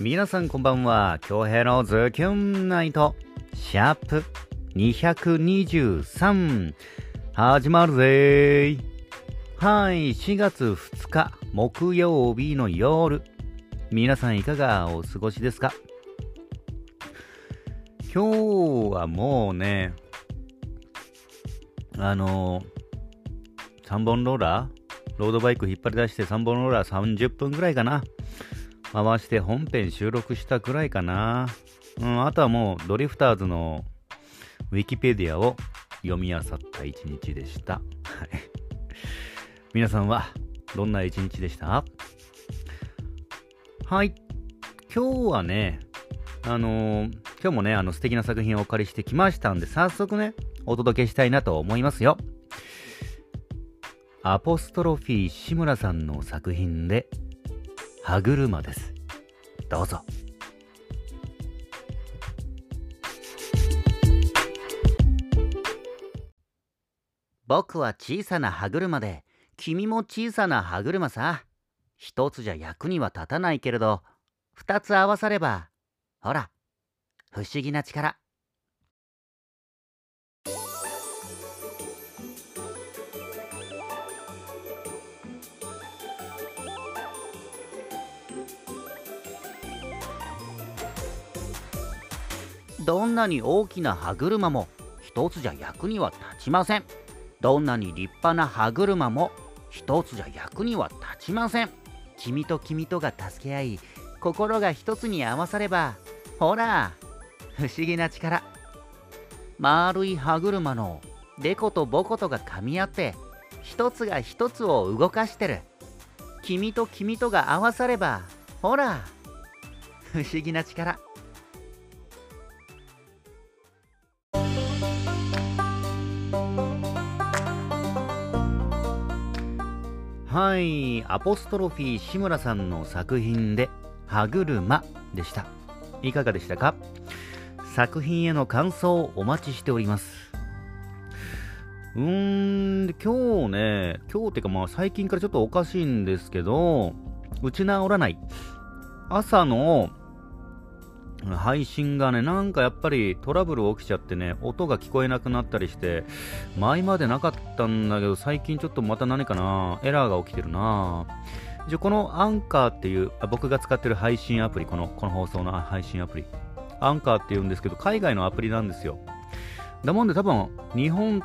皆さんこんばんは。京平のズキュンナイト、シャープ223、始まるぜー。はい、4月2日、木曜日の夜。皆さんいかがお過ごしですか？今日はもうね、あの、3本ローラー？ロードバイク引っ張り出して3本ローラー30分ぐらいかな。回して本編収録したくらいかな。うん、あとはもうドリフターズのウィキペディアを読み漁った一日でした。皆さんはどんな一日でした？はい。今日はね、あのー、今日もね、あの素敵な作品をお借りしてきましたんで、早速ね、お届けしたいなと思いますよ。アポストロフィー志村さんの作品で、歯車です。どうぞ。僕は小さな歯車で、君も小さな歯車さ。一つじゃ役には立たないけれど、二つ合わされば、ほら、不思議な力。どんなに大きな歯車も一つじゃ役には立ちません。どんなに立派な歯車も一つじゃ役には立ちません。君と君とが助け合い心が一つに合わさればほら不思議な力。丸い歯車のデコとボコとが噛み合って一つが一つを動かしてる。君と君とが合わさればほら不思議な力。はい、アポストロフィー志村さんの作品で、歯車でした。いかがでしたか？作品への感想をお待ちしております。うーん、今日ね、今日っていうかまあ最近からちょっとおかしいんですけど、打ち直らない。朝の配信がね、なんかやっぱりトラブル起きちゃってね、音が聞こえなくなったりして、前までなかったんだけど、最近ちょっとまた何かな、エラーが起きてるな。じゃこのアンカーっていうあ、僕が使ってる配信アプリ、この、この放送の配信アプリ。アンカーって言うんですけど、海外のアプリなんですよ。だもんで多分、日本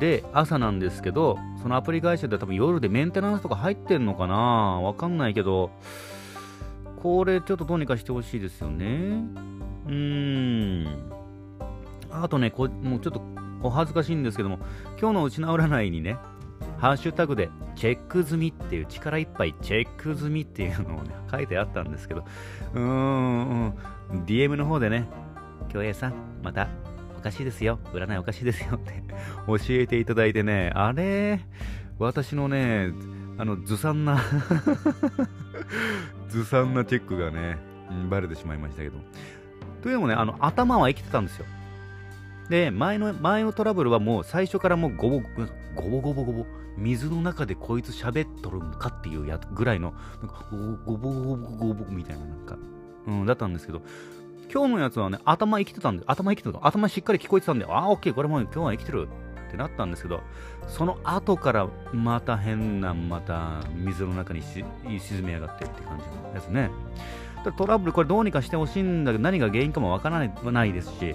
で朝なんですけど、そのアプリ会社で多分夜でメンテナンスとか入ってんのかなわかんないけど、これちょっとどうにかしてほしいですよね。うーん。あとねこ、もうちょっとお恥ずかしいんですけども、今日のうちな占いにね、ハッシュタグでチェック済みっていう力いっぱいチェック済みっていうのをね、書いてあったんですけど、うーん、DM の方でね、京平さん、またおかしいですよ、占いおかしいですよって教えていただいてね、あれ、私のね、あの、ずさんな ずさんなチェックがね、うん、バレてしまいましたけど。というのもね、あの、頭は生きてたんですよ。で、前の、前のトラブルはもう最初からもうゴボ、ゴボゴボゴボ、水の中でこいつ喋っとるんかっていうやぐらいの、なんかゴボゴボゴボみたいななんか、うん、だったんですけど、今日のやつはね、頭生きてたんで、頭生きてた。頭しっかり聞こえてたんで、ああ、オッケー、これも今日は生きてるってなったんですけど、その後からまた変な、また水の中に沈み上がってって感じのやつね。トラブル、これどうにかしてほしいんだけど、何が原因かもわからないですし、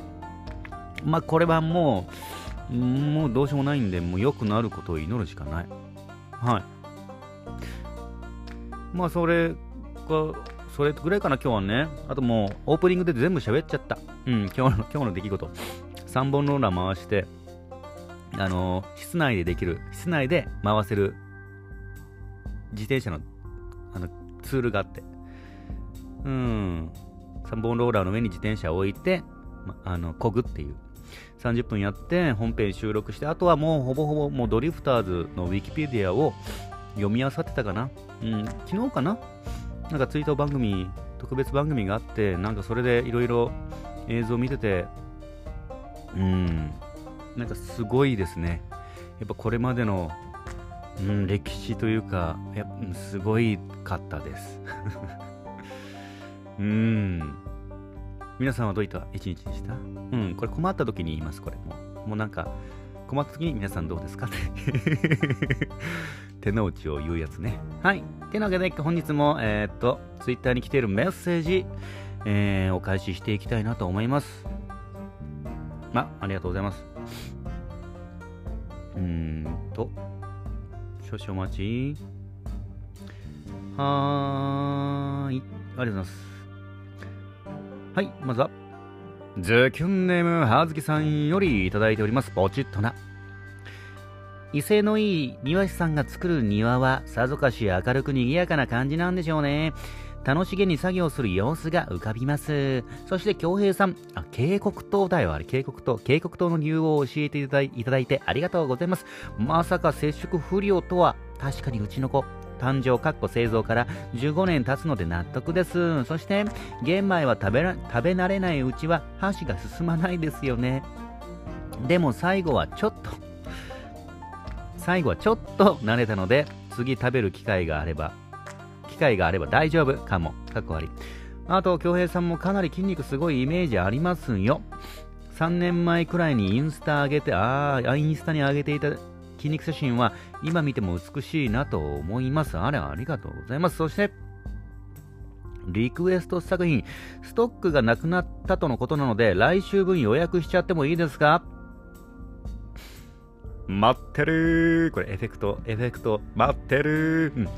まあこれはもう、もうどうしようもないんで、もう良くなることを祈るしかない。はい。まあそれが、それぐらいかな、今日はね。あともう、オープニングで全部喋っちゃった。うん、今日の、今日の出来事。3本ローラー回して、あの室内でできる、室内で回せる自転車のあのツールがあって、うん、3本ローラーの上に自転車を置いて、ま、あの、こぐっていう。30分やって本編収録して、あとはもうほぼほぼもうドリフターズのウィキペディアを読み漁ってたかな。うん、昨日かな？なんかツイート番組、特別番組があって、なんかそれでいろいろ映像見てて、うん、なんかすごいですね。やっぱこれまでの、うん、歴史というか、やすごいかったです。うん。皆さんはどういった一日でした？うん、これ困った時に言います、これも。もうなんか、困った時に皆さんどうですか？って。手の内を言うやつね。はい。てなわけで、本日も、えー、っと、ツイッターに来ているメッセージ、えー、お返ししていきたいなと思います。あ、ありがとうございます。うーんと、少々お待ち。はーい。ありがとうございます。はい、まずは、ズキュンネームはずきさんよりいただいております。ポチッとな。威勢のいい庭師さんが作る庭はさぞかし明るく賑やかな感じなんでしょうね。楽しげに作業する様子が浮かびます。そして京平さん、あ、渓谷島だよ、あれ、渓谷島。渓谷島の理由を教えていただいてありがとうございます。まさか接触不良とは、確かにうちの子、誕生、かっこ製造から15年経つので納得です。そして、玄米は食べら食べ慣れないうちは箸が進まないですよね。でも最後はちょっと、最後はちょっと慣れたので、次食べる機会があれば、機会があれば大丈夫かも。かっこ悪い。あと、京平さんもかなり筋肉すごいイメージありますよ。3年前くらいにインスタ上げて、ああ、インスタに上げていた筋肉写真は今見ても美しいなと思います。あれ、ありがとうございます。そして、リクエスト作品、ストックがなくなったとのことなので、来週分予約しちゃってもいいですか？待ってるこれエフェクト、エフェクト、待ってるー、うん、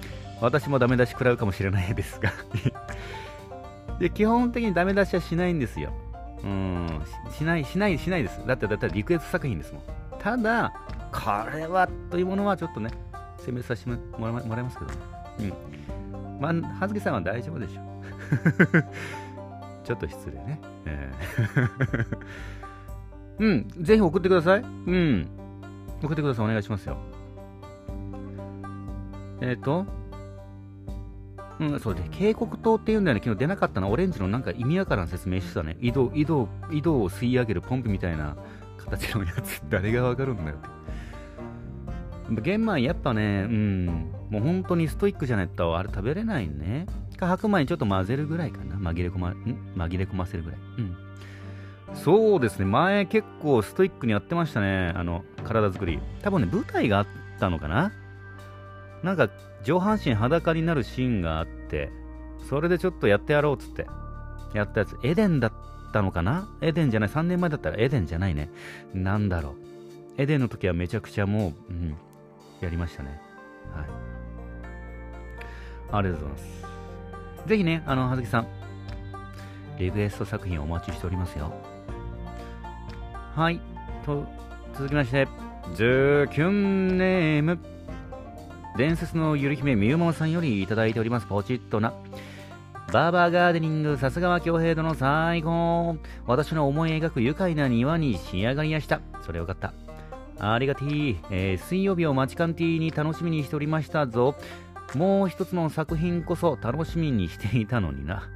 私もダメ出し食らうかもしれないですが で、基本的にダメ出しはしないんですよ。うんし、ない、しない、しないです。だって、だってリクエスト作品ですもん。ただ、これはというものはちょっとね、攻めさせてもらもらいますけどね。うん。まあ、はずきさんは大丈夫でしょう。ちょっと失礼ね。えー うん、ぜひ送ってください。うん。送ってください。お願いしますよ。えっ、ー、と、うん、そうで、渓谷島っていうんだよね。昨日出なかったの。オレンジのなんか意味わからん説明してたね。井戸、井戸、井戸を吸い上げるポンプみたいな形のやつ。誰がわかるんだよって。玄米やっぱね、うん、もう本当にストイックじゃないとあれ食べれないね。か白米にちょっと混ぜるぐらいかな。紛れ込ま、ん？紛れ込ませるぐらい。うん。そうですね。前結構ストイックにやってましたね。あの、体作り。多分ね、舞台があったのかななんか、上半身裸になるシーンがあって、それでちょっとやってやろうっつって、やったやつ。エデンだったのかな？エデンじゃない。3年前だったらエデンじゃないね。なんだろう。エデンの時はめちゃくちゃもう、うん、やりましたね。はい。ありがとうございます。ぜひね、あの、はずきさん、リクエスト作品お待ちしておりますよ。はい。と、続きまして、ズーキュンネーム。伝説のゆる姫みゆももさんよりいただいております。ポチッとな。バーバーガーデニング、さすがは京平殿最高。私の思い描く愉快な庭に仕上がりやした。それよかった。ありがてぃ、えー、水曜日を待ちカンティに楽しみにしておりましたぞ。もう一つの作品こそ楽しみにしていたのにな。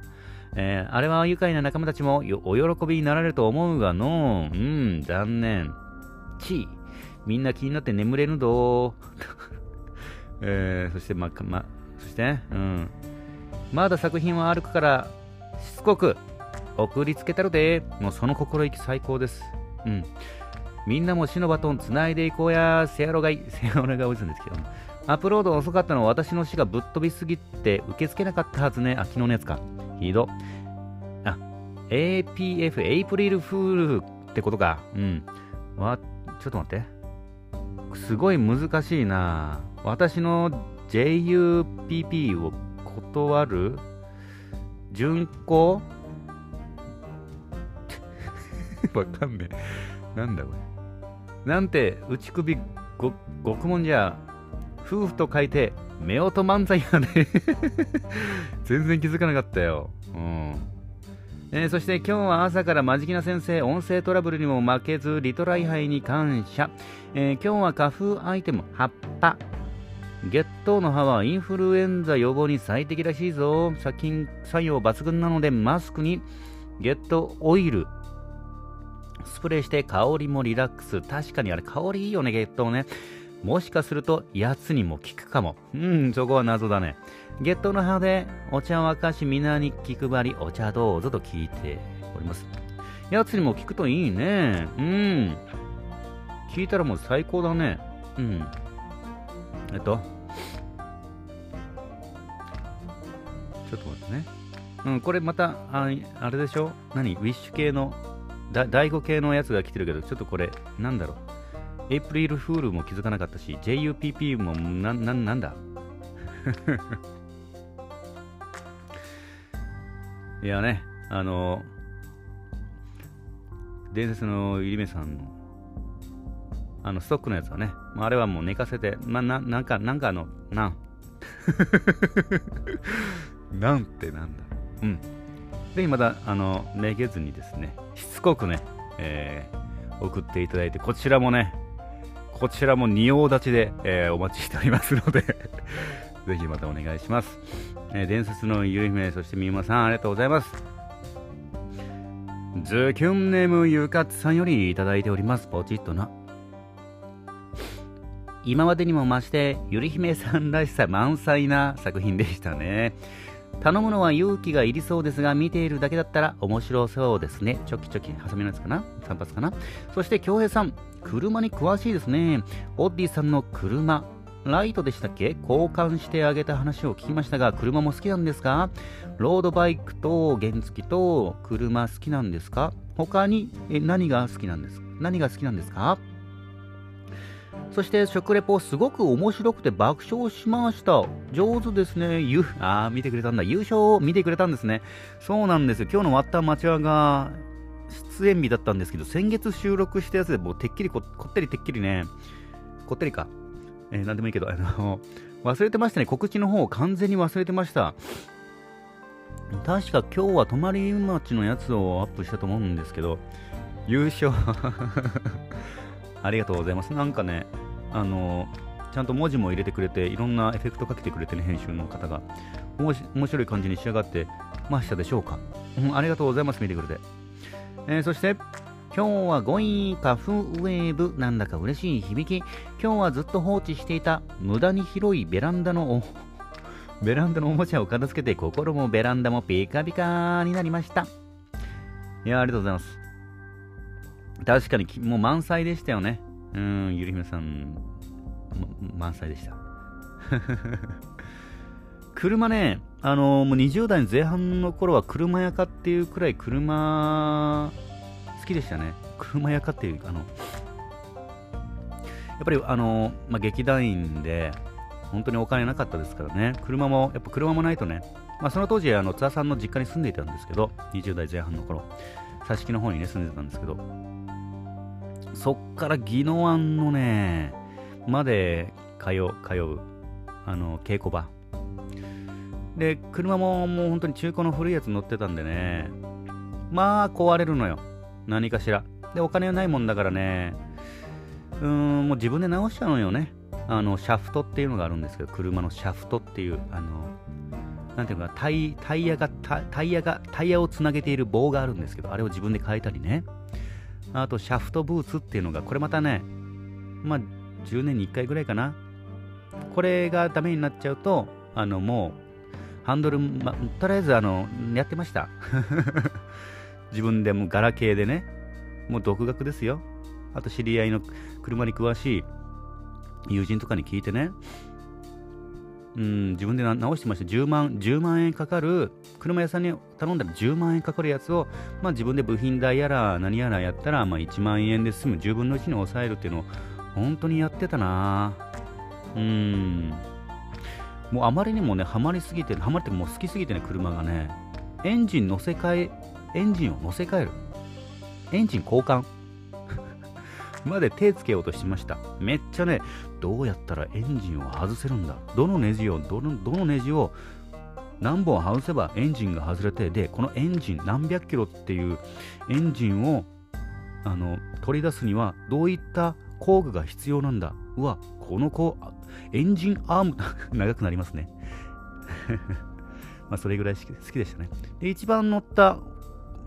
えー、あれは愉快な仲間たちもお喜びになられると思うがのう、ん、残念。ちみんな気になって眠れぬどえー、そして、ま、ま、そしてね、うん。まだ作品は歩くから、しつこく送りつけたるで、もうその心意気最高です。うん。みんなも死のバトン繋いでいこうや、セアロがい、セアロがおじさんですけども。アップロード遅かったのは私の死がぶっ飛びすぎて受け付けなかったはずね。あ、昨日のやつか。ひど。あ、APF、エイプリルフールってことか。うん。わ、ちょっと待って。すごい難しいな私の JUPP を断る？巡行？わかんねえ。なんだこれ？なんて、内首ご、獄門じゃ、夫婦と書いて、夫婦漫才やね。全然気づかなかったよ。うん。えー、そして今日は朝からマジキな先生、音声トラブルにも負けず、リトライ杯に感謝。えー、今日は花粉アイテム、葉っぱ。月頭の葉はインフルエンザ予防に最適らしいぞ。殺菌作用抜群なので、マスクにゲットオイル。スプレーして香りもリラックス。確かにあれ香りいいよね、ゲットね。もしかすると奴にも効くかも。うん、そこは謎だね。ゲットの葉でお茶沸かし皆に気配りお茶どうぞと聞いております。奴にも聞くといいね。うん。聞いたらもう最高だね。うん。えっと。ちょっと待ってね。うん、これまた、ああれでしょ？何？ウィッシュ系の、だ第5系のやつが来てるけど、ちょっとこれ、なんだろう？エイプリルフールも気づかなかったし、JUPP もな、な、なんだ？いやね、あの、伝説のゆりめさんの、あの、ストックのやつはね、あれはもう寝かせて、まあ、な、なんか、なんかあの、なん？なんてなんだ。うん。ぜひまた、あの、めげずにですね、しつこくね、えー、送っていただいて、こちらもね、こちらも仁王立ちで、えー、お待ちしておりますので ぜひまたお願いします。えー、伝説のゆり姫、そしてみゆまさん、ありがとうございます。ズキュンネームゆかつさんよりいただいております。ポチッとな。今までにも増して、ゆり姫さんらしさ満載な作品でしたね。頼むのは勇気がいりそうですが、見ているだけだったら面白そうですね。チョキチョキ、ハサミのやつかな ?3 発かな？そして、京平さん、車に詳しいですね。オッディさんの車、ライトでしたっけ？交換してあげた話を聞きましたが、車も好きなんですか？ロードバイクと原付と車好きなんですか？他にえ何が好きなんです何が好きなんですか？そして食レポすごく面白くて爆笑しました。上手ですね。ゆ、あー、見てくれたんだ。優勝を見てくれたんですね。そうなんですよ。今日のワッタン町輪が出演日だったんですけど、先月収録したやつでもうてっきりここってりてっきりね、こってりか。えー、なんでもいいけど、あの、忘れてましたね。告知の方を完全に忘れてました。確か今日は泊まり町のやつをアップしたと思うんですけど、優勝ありがとうございます。なんかね、あの、ちゃんと文字も入れてくれて、いろんなエフェクトかけてくれてね、編集の方が。面白い感じに仕上がってましたでしょうか？うん、ありがとうございます、見てくれて。えー、そして、今日は5位、花粉ウェーブ、なんだか嬉しい響き。今日はずっと放置していた、無駄に広いベランダの、ベランダのおもちゃを片付けて、心もベランダもピカピカになりました。いや、ありがとうございます。確かに、もう満載でしたよね。うん、ゆりひめさん、ま、満載でした。車ね、あのー、もう20代前半の頃は車屋かっていうくらい車好きでしたね。車屋かっていう、あの、やっぱりあのー、まあ、劇団員で、本当にお金なかったですからね、車も、やっぱ車もないとね、まあ、その当時、あの津田さんの実家に住んでいたんですけど、20代前半の頃、挿し木の方にね、住んでたんですけど、そっから宜野湾のね、まで通う、通う、あの、稽古場。で、車ももう本当に中古の古いやつ乗ってたんでね、まあ壊れるのよ。何かしら。で、お金はないもんだからね、うーん、もう自分で直しちゃうのよね。あの、シャフトっていうのがあるんですけど、車のシャフトっていう、あの、なんていうかタイ、タイヤが、タイヤが、タイヤをつなげている棒があるんですけど、あれを自分で変えたりね。あと、シャフトブーツっていうのが、これまたね、まあ、10年に1回ぐらいかな。これがダメになっちゃうと、あの、もう、ハンドル、ま、とりあえず、あの、やってました。自分でもガラケーでね、もう独学ですよ。あと、知り合いの車に詳しい友人とかに聞いてね、うん、自分で直してました。10万、10万円かかる、車屋さんに頼んだら10万円かかるやつを、まあ自分で部品代やら何やらやったら、まあ1万円で済む、10分の1に抑えるっていうのを、本当にやってたなうん。もうあまりにもね、ハマりすぎて、ハマってもう好きすぎてね、車がね、エンジン乗せ替え、エンジンを乗せ替える。エンジン交換。まで手つけようとしました。めっちゃね、どうやったらエンジンを外せるんだどのネジを、どのどのネジを何本外せばエンジンが外れて、で、このエンジン、何百キロっていうエンジンをあの取り出すにはどういった工具が必要なんだうわ、この子、エンジンアーム、長くなりますね。まあ、それぐらい好きでしたね。で、一番乗った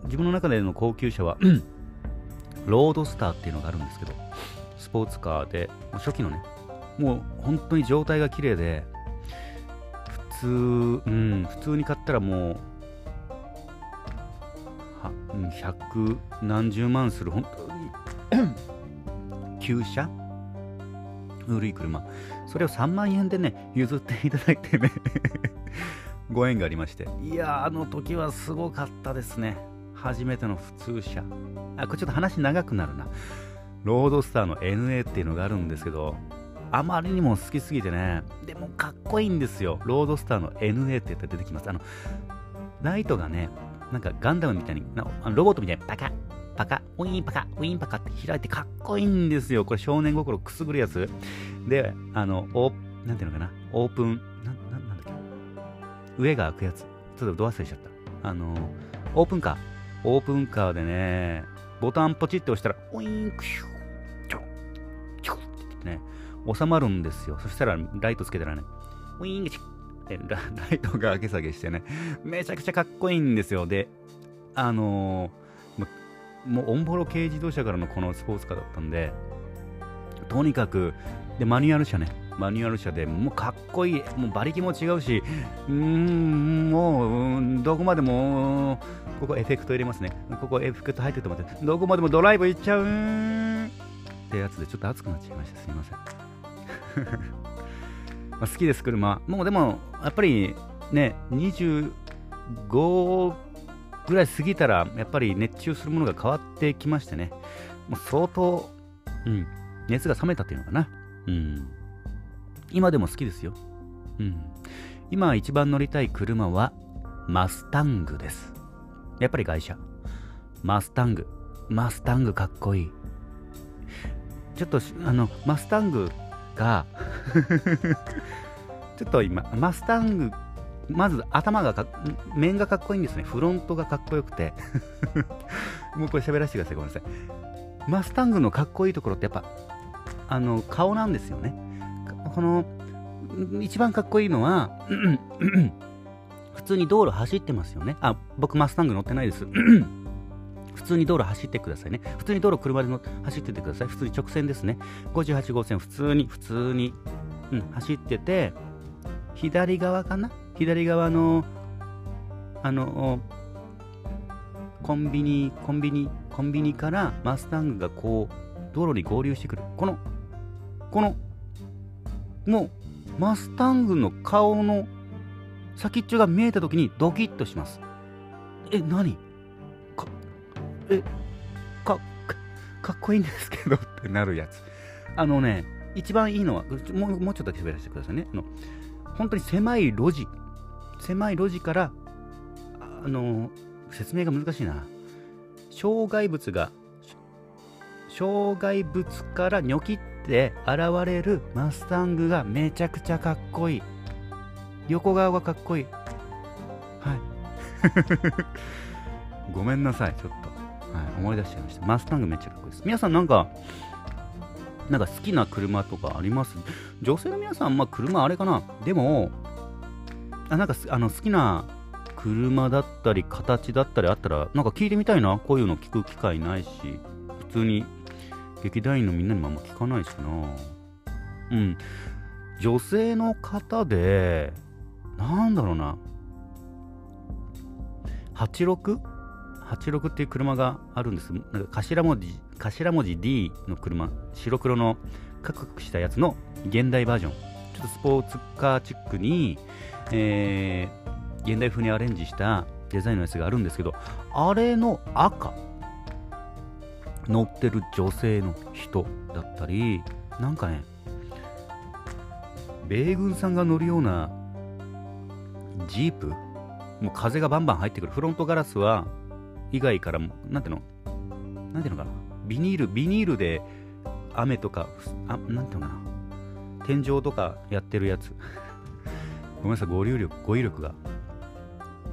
自分の中での高級車はロードスターっていうのがあるんですけど、スポーツカーで、初期のね、もう本当に状態が綺麗で普通うん普通に買ったらもうは百何十万する本当に。旧車？古い車。それを3万円でね譲っていただいてね。ご縁がありまして。いやあの時はすごかったですね。初めての普通車。あこれちょっと話長くなるな。ロードスターの NA っていうのがあるんですけどあまりにも好きすぎてね。でもかっこいいんですよ。ロードスターの NA って言って出てきます。あのライトがねなんかガンダムみたいにあのロボットみたいにパカッパカウィンパカウィンパカって開いてかっこいいんですよ。これ少年心くすぐるやつ。であのオーなんていうのかな。オープンなななんだっけ。上が開くやつ。ちょっとド忘れしちゃった。あのオープンカー。オープンカーでねボタンポチって押したらウィーンクシュチョチョってね収まるんですよ。そしたらライトつけたらねウィーンチッラライトが上げ下げしてねめちゃくちゃかっこいいんですよ。であのー、もうオンボロ軽自動車からのこのスポーツカーだったんでとにかくでマニュアル車ねマニュアル車でもうかっこいい。もう馬力も違うし。うーんもうどこまでもここエフェクト入れますね。ここエフェクト入ってると思って。どこまでもドライブ行っちゃう。ってやつでちょっと熱くなっちゃいました。すみません。まあ好きです車。もうでもやっぱりね25ぐらい過ぎたらやっぱり熱中するものが変わってきましてね。もう相当、うん、熱が冷めたっていうのかな。うん。今でも好きですよ。うん。今一番乗りたい車はマスタングです。やっぱり会社。マスタング。マスタングかっこいい。ちょっと、あの、マスタングが ちょっと今、マスタング、まず頭がか面がかっこいいんですね。フロントがかっこよくて もうこれ喋らせてください。ごめんなさい。マスタングのかっこいいところってやっぱ、あの、顔なんですよね。この一番かっこいいのは 普通に道路走ってますよね。あ僕マスタング乗ってないです。普通に道路走ってくださいね。普通に道路車で走っててください。普通に直線ですね。58号線普通に普通に、うん、走ってて左側かな？左側のあのコンビニコンビニコンビニからマスタングがこう道路に合流してくる。このこのもうマスタングの顔の先っちょが見えた時にドキッとします。え何？かえかかっこいいんですけどってなるやつ。あのね一番いいのはもうもうちょっとだけ喋らせてくださいね。あの本当に狭い路地。狭い路地からあの説明が難しいな。障害物が障害物からニョキッで現れるマスタングがめちゃくちゃかっこいい。横顔がかっこいい。はい。ごめんなさいちょっと、はい、思い出しちゃいました。マスタングめっちゃかっこいいです。皆さんなんかなんか好きな車とかあります？女性の皆さん、まあ車あれかな。でも、あなんかあの好きな車だったり形だったりあったら、なんか聞いてみたいな。こういうの聞く機会ないし、普通に劇団員のみんなにもあんま聞かないしなうん女性の方でなんだろうな 86?86 っていう車があるんです。なんか頭文字、頭文字 D の車、白黒のカクカクしたやつの現代バージョン。ちょっとスポーツカーチックに、えー、現代風にアレンジしたデザインのやつがあるんですけど、あれの赤。乗ってる女性の人だったりなんかね米軍さんが乗るようなジープもう風がバンバン入ってくる。フロントガラスは以外からもなんていうの？なんていうのかな？ビニールビニールで雨とかあなんていうのかな？天井とかやってるやつ。ごめんなさい語彙力語彙力が。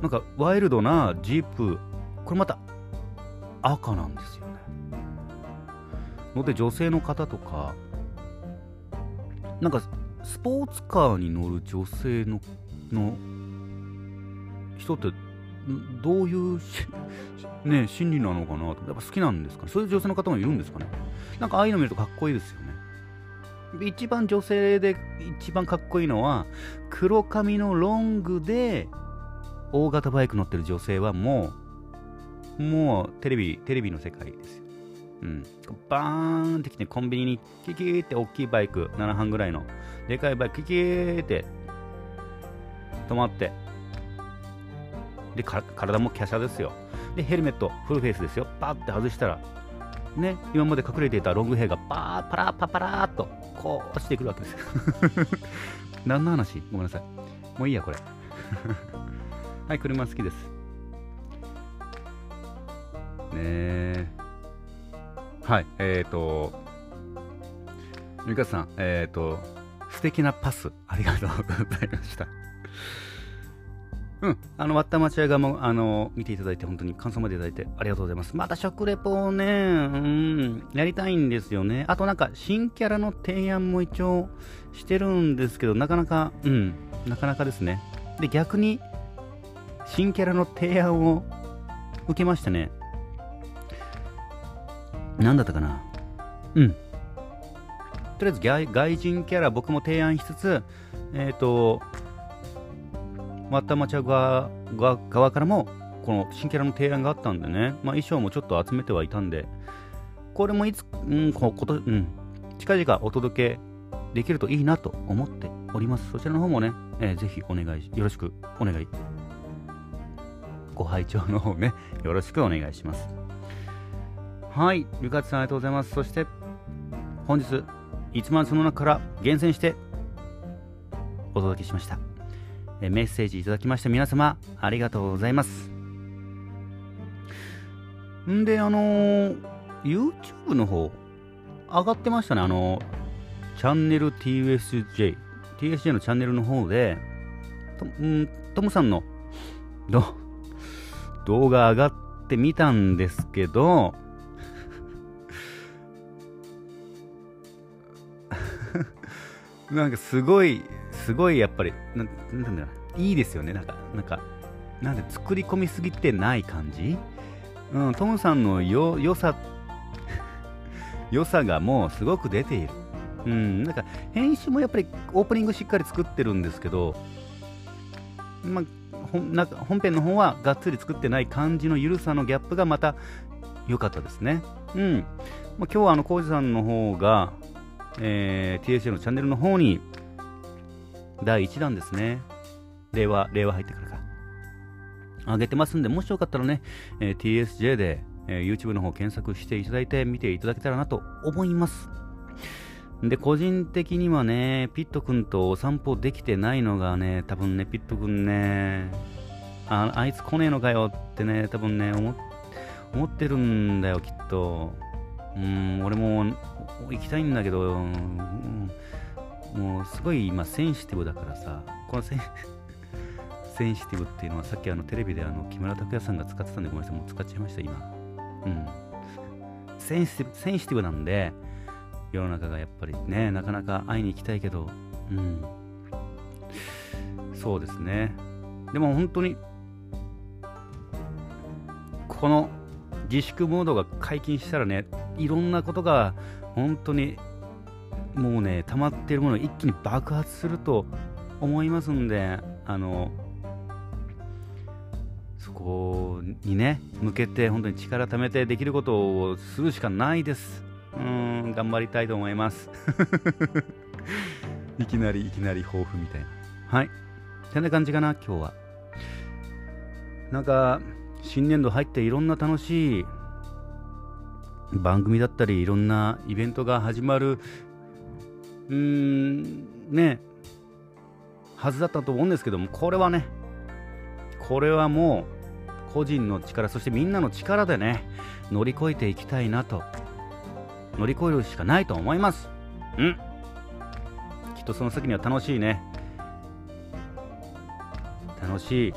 なんかワイルドなジープこれまた赤なんですよ。ので女性の方とかなんかスポーツカーに乗る女性のの人ってどういう ね、心理なのかなと。やっぱ好きなんですかね。そういう女性の方もいるんですかね。なんかああいうの見るとかっこいいですよね。一番女性で一番かっこいいのは、黒髪のロングで大型バイク乗ってる女性はもう、もうテレビ、テレビの世界ですよ。うん。バーンってきてコンビニにキキーって大きいバイク、7班ぐらいの、でかいバイクキキーって止まって、で、体も華奢ですよ。で、ヘルメット、フルフェイスですよ。パーって外したら、ね、今まで隠れていたロングヘアがパーパラパパラーっとこう落ちてくるわけですよ 何の話？ごめんなさい。もういいや、これ。はい、車好きです。ねえ。はい、えっ、ー、と、ゆかさん、えっ、ー、と、素敵なパス、ありがとうございました。うん、あの、割った町屋側も、あの、見ていただいて、本当に感想までいただいてありがとうございます。また食レポをね、うん、やりたいんですよね。あとなんか、新キャラの提案も一応してるんですけど、なかなか、うん、なかなかですね。で、逆に、新キャラの提案を受けましたね。何だったかな？うん。とりあえず外人キャラ僕も提案しつつ、えっ、ー、と、マッタマチャ側側からもこの新キャラの提案があったんでね、まあ、衣装もちょっと集めてはいたんで、これもいつ、うん、ここと、うん、近々お届けできるといいなと思っております。そちらの方もね、えー、ぜひお願い、よろしくお願い。ご拝聴の方ね、よろしくお願いします。はい、ゆかつさんありがとうございます。そして、本日、1万その中から厳選してお届けしました。えメッセージいただきました皆様ありがとうございますんであのー、YouTube の方上がってましたねあのチャンネル TSJ TSJ のチャンネルの方でとんトムさんの動画上がってみたんですけどなんかすごいすごいやっぱり、ななんだ、いいですよね。なんか、なんか、なんで作り込みすぎてない感じ？うん、トムさんのよ、良さ、良さがもうすごく出ている。うん、なんか編集もやっぱりオープニングしっかり作ってるんですけど、まあ、なんか本編の方はがっつり作ってない感じの緩さのギャップがまた良かったですね。うん。まあ、今日はあの、コウジさんの方が、えー、TSA のチャンネルの方に第1弾ですね。令和、令和入ってからか。上げてますんで、もしよかったらね、えー、TSJ で、えー、YouTube の方検索していただいて見ていただけたらなと思います。で、個人的にはね、ピット君とお散歩できてないのがね、多分ね、ピット君ね、ああいつ来ねえのかよってね、多分ね、思思ってるんだよ、きっと。うん、俺も行きたいんだけど、うんもうすごい今センシティブだからさ、このセン センシティブっていうのはさっきあのテレビであの木村拓哉さんが使ってたんでごめんなさい、もう使っちゃいました、今。うん。センシティブ、センシティブなんで、世の中がやっぱりね、なかなか会いに行きたいけど、うん。そうですね。でも本当に、この自粛モードが解禁したらね、いろんなことが本当にもうね溜まってるものを一気に爆発すると思いますんであのそこにね向けて本当に力貯めてできることをするしかないです。うん頑張りたいと思います。いきなりいきなり抱負みたいな。はい。そんな感じかな今日は。なんか新年度入っていろんな楽しい番組だったりいろんなイベントが始まるうーん、ね、はずだったと思うんですけども、これはね、これはもう、個人の力、そしてみんなの力でね、乗り越えていきたいなと、乗り越えるしかないと思います。うん。きっとその先には楽しいね、楽しい、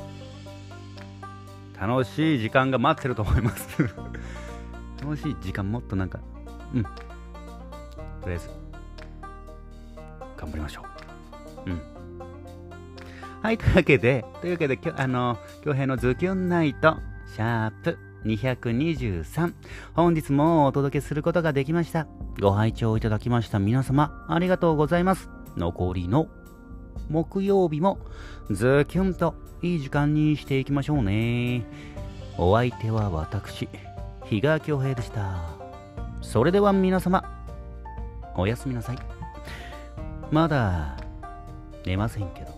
楽しい時間が待ってると思います 楽しい時間もっとなんか、うん。とりあえず、頑張りましょう。うん。はい、というわけで、というわけで、あの、京平のズキュンナイト、シャープ223本日もお届けすることができましたご拝聴いただきました皆様ありがとうございます残りの木曜日もズキュンといい時間にしていきましょうね。お相手は私比嘉恭平でした。それでは皆様おやすみなさい。まだ寝ませんけど。